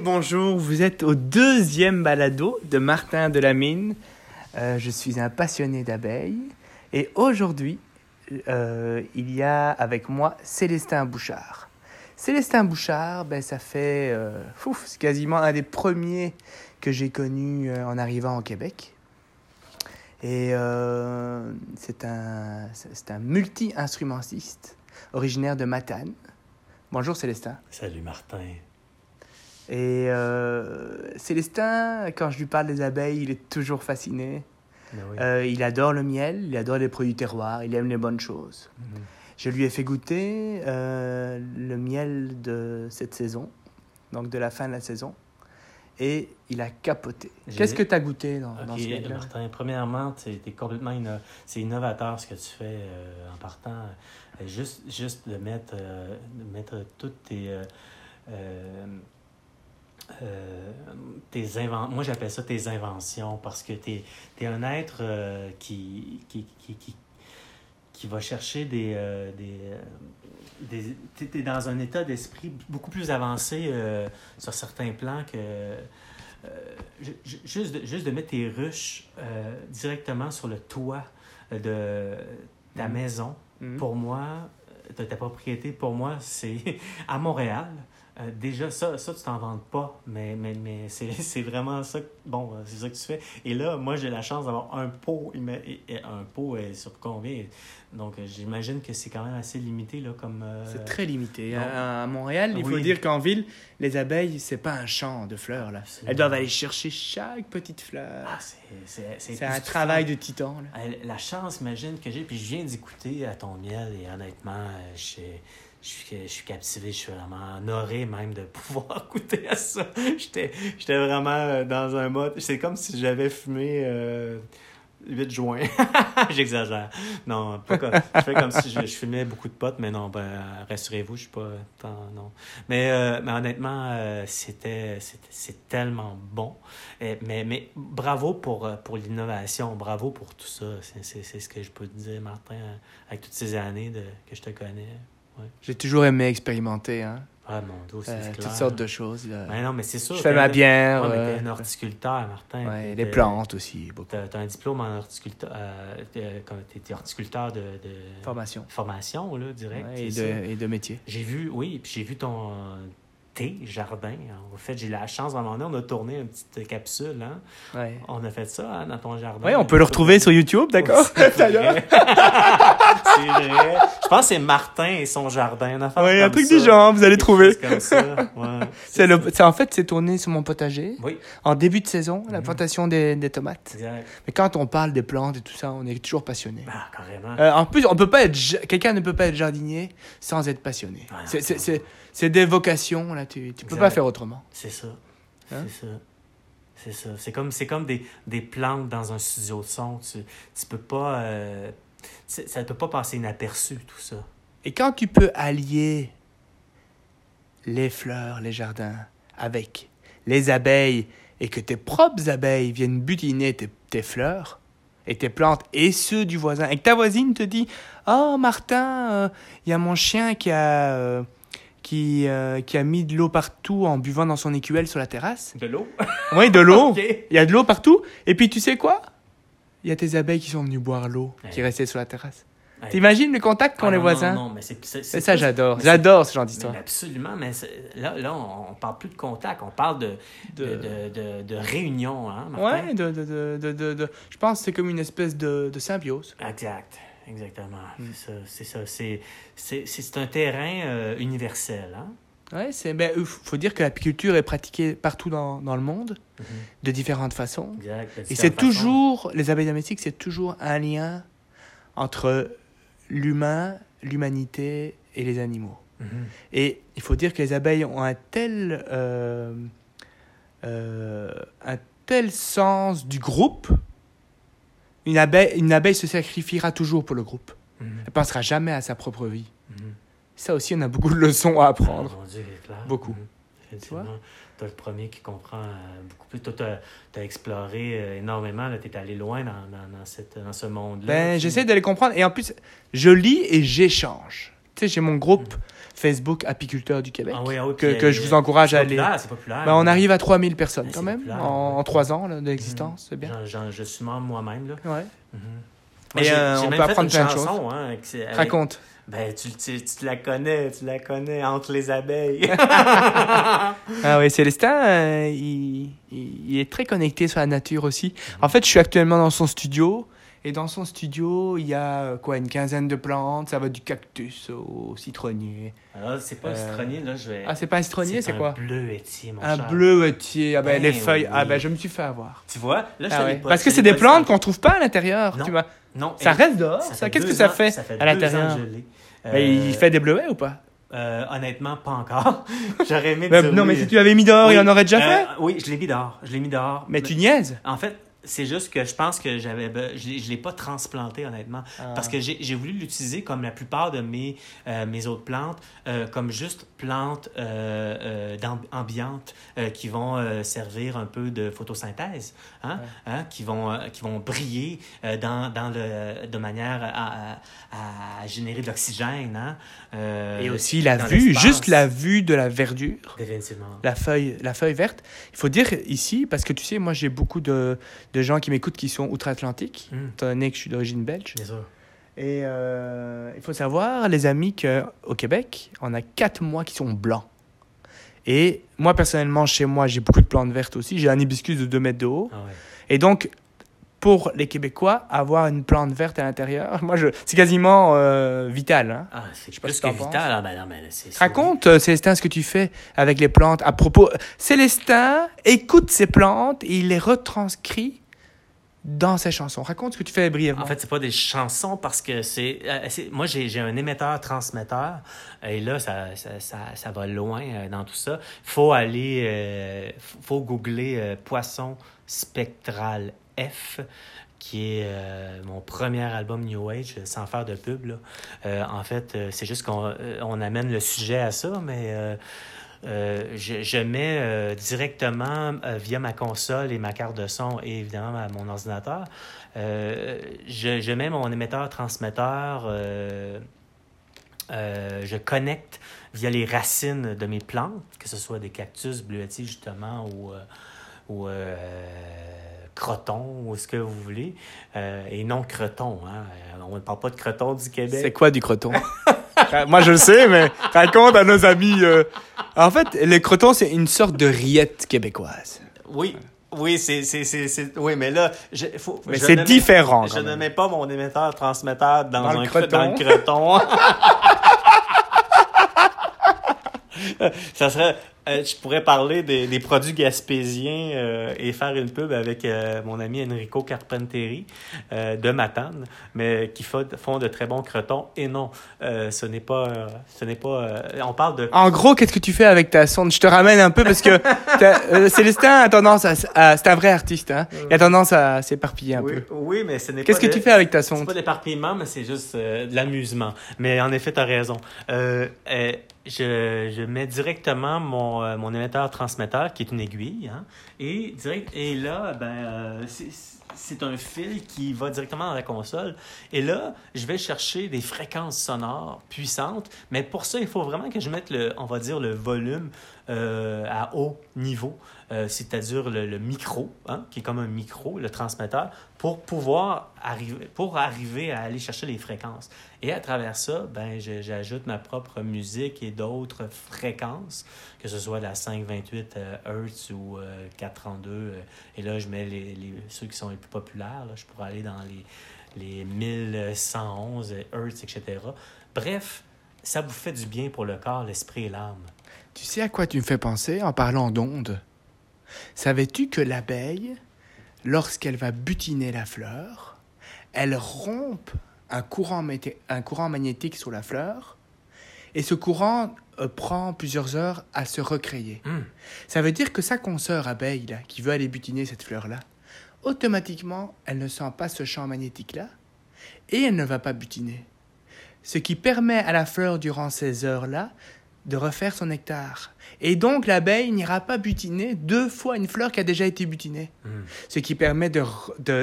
bonjour, vous êtes au deuxième balado de Martin Delamine. Euh, je suis un passionné d'abeilles et aujourd'hui, euh, il y a avec moi Célestin Bouchard. Célestin Bouchard, ben, ça fait, euh, c'est quasiment un des premiers que j'ai connu euh, en arrivant au Québec. Et c'est un, c'est un multi-instrumentiste originaire de Matane. Bonjour Célestin. Salut Martin. Et euh, Célestin, quand je lui parle des abeilles, il est toujours fasciné. Ben oui. Euh, il adore le miel, il adore les produits terroirs, il aime les bonnes choses. Mhm. Je lui ai fait goûter euh, le miel de cette saison, donc de la fin de la saison, et il a capoté. Qu'est-ce que tu as goûté dans, dans ce Ok, miel-là? Martin, premièrement, es complètement inno- c'est innovateur ce que tu fais euh, en partant. Juste, juste de mettre, de mettre toutes tes. Euh, euh, euh, tes Moi, j'appelle ça tes inventions parce que tu es, un être euh, qui, qui, qui, qui, qui va chercher des. euh, des, euh, des tu es dans un état d'esprit beaucoup plus avancé euh, sur certains plans que. euh, ju- ju- juste, de, juste de mettre tes ruches euh, directement sur le toit de ta Mhm. maison, Mhm. pour moi, de ta propriété, pour moi, c'est à Montréal. Euh, déjà, ça, ça tu t'en vantes pas, mais, mais, mais c'est vraiment ça. que- Bon, euh, c'est ça que tu fais. Et là, moi, j'ai la chance d'avoir un pot. Un pot est sur combien Donc, euh, j'imagine que c'est quand même assez limité, là, comme. euh, C'est très limité. À, à Montréal, il faut dire qu'en ville, les abeilles, c'est pas un champ de fleurs. là. Absolument. Elles doivent aller chercher chaque petite fleur. Ah, c'est- un travail de titan. là. Euh, La chance, imagine, que j'ai. Puis je viens d'écouter à ton miel et honnêtement, euh, je je suis, je suis captivé. Je suis vraiment honoré même de pouvoir goûter à ça. J'étais j'étais vraiment euh, dans un mode. C'est comme si j'avais fumé. euh, 8 juin. J'exagère. Non, pas comme, je fais comme si je, fumais beaucoup de potes, mais non, ben, rassurez-vous, je suis pas non. Mais, euh, mais honnêtement, euh, c'était, c'est tellement bon. Mais, mais bravo pour, pour l'innovation, bravo pour tout ça. C'est, ce que je peux te dire, Martin, avec toutes ces années de, que je te connais. J'ai toujours aimé expérimenter. Hein. Ah, mon dos, c'est Euh, toutes sortes de choses. là. Ben non, mais c'est sûr. je fais ma bière. Ouais, euh, t'es un horticulteur, Martin. ouais, les t'es- plantes aussi, beaucoup. T'as, t'as un diplôme en horticulteur. Euh, t'es, comme- t'es- horticulteur de, de Formation. formation, là, direct. Ouais, et, de, et de métier. J'ai vu, oui, puis j'ai vu ton euh, thé jardin. En fait, j'ai la chance, à un moment donné, on a tourné une petite capsule. Hein? Ouais. On a fait ça hein, dans ton jardin. Ouais, on peut le retrouver sur YouTube, d'accord? C'est vrai. Je pense que c'est Martin et son jardin. Ouais, un truc du genre, vous allez trouver. Ouais. Le, en fait, c'est tourné sur mon potager. Oui, En début de saison, la Mhm. plantation des, des tomates. exact. Mais quand on parle des plantes et tout ça, on est toujours passionné. Ah, carrément. Euh, en plus, on peut pas être, quelqu'un ne peut pas être jardinier sans être passionné. Ah, C'est- c'est- des vocations, là, tu, tu peux Exact. pas faire autrement. C'est ça. Hein? C'est ça. C'est ça. C'est comme, c'est comme des, des plantes dans un studio de son. Tu, tu peux pas. euh, ça ne peut pas passer inaperçu, tout ça. Et quand tu peux allier les fleurs, les jardins, avec les abeilles, et que tes propres abeilles viennent butiner tes, tes fleurs et tes plantes et ceux du voisin, et que ta voisine te dit Oh Martin, il y a mon chien qui a, euh, qui, euh, qui a mis de l'eau partout en buvant dans son écuelle sur la terrasse. De l'eau? Oui, de l'eau. Il y a de l'eau partout. Et puis tu sais quoi? Il y a tes abeilles qui sont venues boire l'eau qui restait sur la terrasse. Ouais. T'imagines le contact qu'ont Ah, les non, voisins? Non, non, mais c'est. ça, j'adore. J'adore ce genre d'histoire. absolument, mais là, là, on, on parle plus de contact, on parle de, de, De- de, réunion, hein, Martin? Ouais, de, de, de, de, de- de- je pense que c'est comme une espèce de, de symbiose. Exact, exactement. Mm. C'est ça, c'est. C'est, c'est, c'est c'est un terrain euh, universel, hein? C'est, ben, il faut dire que l'apiculture est pratiquée partout dans, dans le monde, Mhm. de différentes façons. Exact. de Et c'est toujours, les abeilles domestiques, c'est toujours un lien entre l'humain, l'humanité et les animaux. Mhm. Et il faut dire que les abeilles ont un tel, euh, euh, un tel sens du groupe. Une abeille, une abeille se sacrifiera toujours pour le groupe. Mhm. Elle pensera jamais à sa propre vie. Mhm. Ça aussi, on a beaucoup de leçons à apprendre. Ah, mon Dieu, c'est clair. Beaucoup. Mhm. Effectivement. vois? Tu le premier qui comprend euh, beaucoup plus. Toi, tu as, exploré euh, énormément. Tu es allé loin dans, dans, dans, cette, dans ce monde-là. Ben, Tu- j'essaie de les comprendre. Et en plus, je lis et j'échange. Tu sais, j'ai mon groupe Facebook Apiculteurs du Québec. Ah oui, ah que, je vous encourage à aller. populaire, C'est populaire. Ben, on arrive à 3000 personnes Ouais, quand même, populaire, en, 3 ans d'existence, c'est bien. Je suis membre moi-même. Là. Ouais. Mhm. Et, euh, j'ai on peut apprendre plein de chanson, Hein, avec- Raconte. Ben, tu, tu, tu la connais, tu la connais, entre les abeilles. Ah oui, Célestin, euh, il, il- il est très connecté sur la nature aussi. En fait, je suis actuellement dans son studio. Et dans son studio, il y a euh, quoi, une quinzaine de plantes. Ça va du cactus au citronnier. Alors, c'est pas le Euh, citronnier, là, je vais... Ah, c'est pas un citronnier, c'est un quoi bleuetier, mon Un cher. bleuetier. Ah ben, Ben les feuilles. Ah ben, je me suis fait avoir. Tu vois, là, je Ah ouais. pas- Parce que c'est des pas plantes qu'on trouve pas à l'intérieur. Non. Tu vois. Non. Ça et- reste dehors. ça fait qu'est-ce que deux ça ans- fait, à deux l'intérieur ans que je l'ai. Mais il Euh, fait des bleuets ou pas euh, honnêtement, pas encore. J'aurais aimé Ben, dire Non, mais oui. si tu l'avais mis dehors, Oui. il en aurait déjà Euh, fait. Oui, je l'ai mis dehors. Je l'ai mis dehors. Mais tu niaises. En fait, c'est juste que je pense que j'avais, je je l'ai pas transplanté honnêtement, Ah. parce que j'ai voulu l'utiliser comme la plupart de mes euh, mes autres plantes, euh, comme juste plantes euh, euh, ambiantes qui vont servir un peu de photosynthèse, hein, hein, qui vont qui vont briller dans, dans le de manière à, à, à générer de l'oxygène, hein, Et aussi la vue, juste la vue de la verdure. Définitivement. la feuille, la feuille verte. Il faut dire ici, parce que tu sais, moi j'ai beaucoup de, de gens qui m'écoutent qui sont outre-Atlantique, Mm. étant donné que je suis d'origine belge. Bien sûr. Et euh, il faut savoir, les amis, qu'au Québec, on a quatre mois qui sont blancs. Et moi, personnellement, chez moi, j'ai beaucoup de plantes vertes aussi. J'ai un hibiscus de 2 mètres de haut. Ah ouais. Et donc, pour les Québécois, avoir une plante verte à l'intérieur, moi, je, c'est quasiment euh, vital. hein. Ah, c'est plus ce que que vital. Ah, ben non, c'est- Raconte, euh, Célestin, ce que tu fais avec les plantes à propos. Célestin écoute ces plantes et il les retranscrit dans ses chansons. Raconte ce que tu fais brièvement. En fait, c'est pas des chansons parce que c'est. euh, moi, j'ai un émetteur-transmetteur et là, ça, ça, ça, va loin euh, dans tout ça. faut aller. euh, faut- googler euh, Poisson Spectral F qui est mon premier album New Age, sans faire de pub. Là. En fait, c'est juste qu'on on amène le sujet à ça, mais euh, je, je mets euh, directement euh, via ma console et ma carte de son et évidemment à mon ordinateur. je, je mets mon émetteur-transmetteur, je connecte via les racines de mes plantes, que ce soit des cactus, bleuetiers justement, ou, ou crotons, ou ce que vous voulez, euh, et non creton. Hein. On ne parle pas de creton du Québec. C'est quoi du croton? Moi, je le sais, mais raconte à nos amis. euh. En fait, le croton, c'est une sorte de rillette québécoise. Oui, oui, c'est, c'est, c'est, c'est- oui, mais là, je, faut, Mais je c'est différent, Je ne mets pas mon émetteur-transmetteur dans, Dans le un cre- croton. dans le. Ça serait, euh, je pourrais parler des, des produits gaspésiens euh, et faire une pub avec euh, mon ami Enrico Carpentieri euh, de Matane, mais qui fa- font de très bons crotons. Et non, ce n'est pas, ce n'est pas. on parle de En gros, qu'est-ce que tu fais avec ta sonde? Je te ramène un peu parce que Célestin a tendance à... à- c'est un vrai artiste, hein Il a tendance à s'éparpiller un oui, peu. oui, mais ce n'est pas. Qu'est-ce que de- tu fais avec ta C'est sonde? pas d'éparpillement, mais c'est juste de l'amusement. Mais en effet, tu as raison. Je, je mets directement mon, euh, mon émetteur-transmetteur, qui est une aiguille, hein, et, direct, et là, ben, euh, c'est- un fil qui va directement dans la console. Et là, je vais chercher des fréquences sonores puissantes, mais pour ça, il faut vraiment que je mette, le, on va dire, le volume euh, à haut niveau, c'est-à-dire le, le micro, hein, qui est comme un micro, le transmetteur, pour pouvoir arriver, pour arriver à aller chercher les fréquences. Et à travers ça, ben, j'ajoute ma propre musique et d'autres fréquences, que ce soit la 528 euh, Hz ou euh, 432. euh, et là, je mets les, les- ceux qui sont les plus populaires. là. je pourrais aller dans les, les 1111 Hz, etc. Bref, ça vous fait du bien pour le corps, l'esprit et l'âme. Tu sais à quoi tu me fais penser en parlant d'ondes? Savais-tu que l'abeille, lorsqu'elle va butiner la fleur, elle rompt un courant, un courant magnétique sur la fleur et ce courant euh, prend plusieurs heures à se recréer. Hum. Ça veut dire que sa consoeur abeille, là, qui veut aller butiner cette fleur-là, automatiquement, elle ne sent pas ce champ magnétique-là et elle ne va pas butiner. Ce qui permet à la fleur, durant ces heures-là, de refaire son nectar. Et donc l'abeille n'ira pas butiner deux fois une fleur qui a déjà été butinée. Hmm. Ce qui permet de,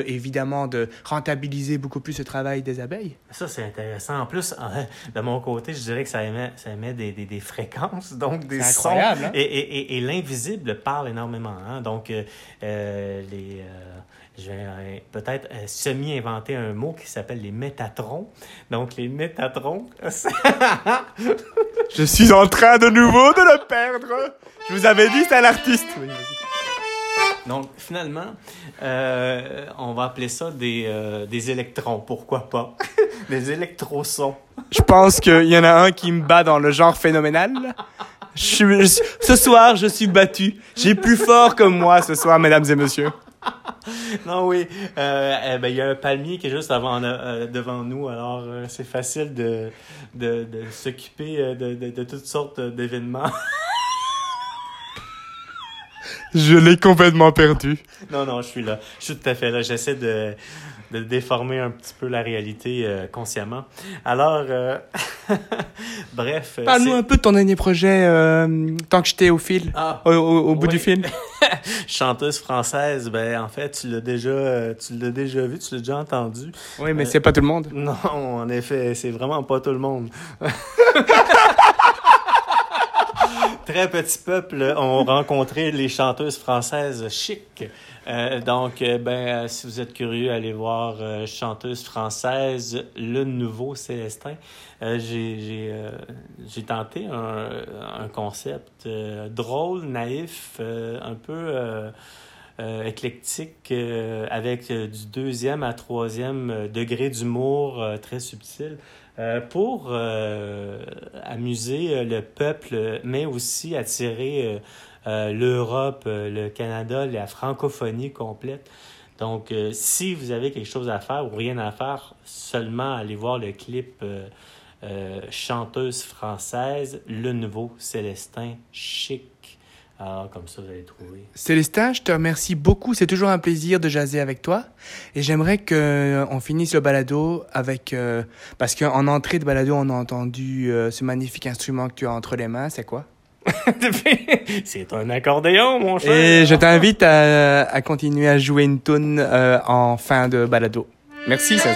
évidemment de rentabiliser beaucoup plus le travail des abeilles. Ça, c'est intéressant. En plus, de mon côté, je dirais que ça émet, ça émet des, des, des fréquences, donc des sons. incroyable, hein? Et, et, et, et l'invisible parle énormément. Hein? Donc, euh, euh, les, euh, je vais euh, peut-être euh, semi-inventer un mot qui s'appelle les métatrons. Donc, les métatrons, Je suis en train de nouveau de le perdre. Je vous avais dit, c'est un artiste. Donc, finalement, euh, on va appeler ça des, euh, des électrons. Pourquoi pas? des électrosons. Je pense qu'il y en a un qui me bat dans le genre phénoménal. Je suis- je suis- ce soir, je suis battu. J'ai plus fort que moi ce soir, mesdames et messieurs. Non, oui. Euh, eh ben, il y a un palmier qui est juste avant, devant nous. Alors, c'est facile de, de, de s'occuper de, de, de toutes sortes d'événements. Je l'ai complètement perdu. non, non, je suis là. Je suis tout à fait là. J'essaie de, de déformer un petit peu la réalité euh, consciemment. Alors, euh, bref. euh, Parle-nous un peu de ton dernier projet euh, tant que j'étais au fil, Ah, au, au- au bout Oui. du fil. chanteuse française, ben en fait, tu l'as déjà, euh, tu l'as déjà vu, tu l'as déjà entendu. Oui, mais Euh, c'est pas tout le monde. Non, en effet, c'est vraiment pas tout le monde. Très petit peuple ont rencontré les chanteuses françaises chic. Euh, donc, euh, ben, euh, si vous êtes curieux, allez voir chanteuse française, le nouveau Célestin. Euh, j'ai, tenté un, un concept drôle, naïf, un peu éclectique, euh, avec euh, du deuxième à troisième euh, degré d'humour euh, très subtil, euh, pour euh, amuser euh, le peuple, mais aussi attirer euh, euh, l'Europe, euh, le Canada, la francophonie complète. Donc, euh, si vous avez quelque chose à faire ou rien à faire, seulement allez voir le clip euh, euh, Chanteuse française, le nouveau Célestin chic. Alors, comme ça, vous allez trouver. Célestin, je te remercie beaucoup. C'est toujours un plaisir de jaser avec toi. Et j'aimerais qu'on finisse le balado avec... euh, parce qu'en entrée de balado, on a entendu euh, ce magnifique instrument que tu as entre les mains. C'est quoi? C'est un accordéon, mon cher. Et je t'invite à, à continuer à jouer une tune euh, en fin de balado. Merci. Ça...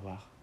revoir.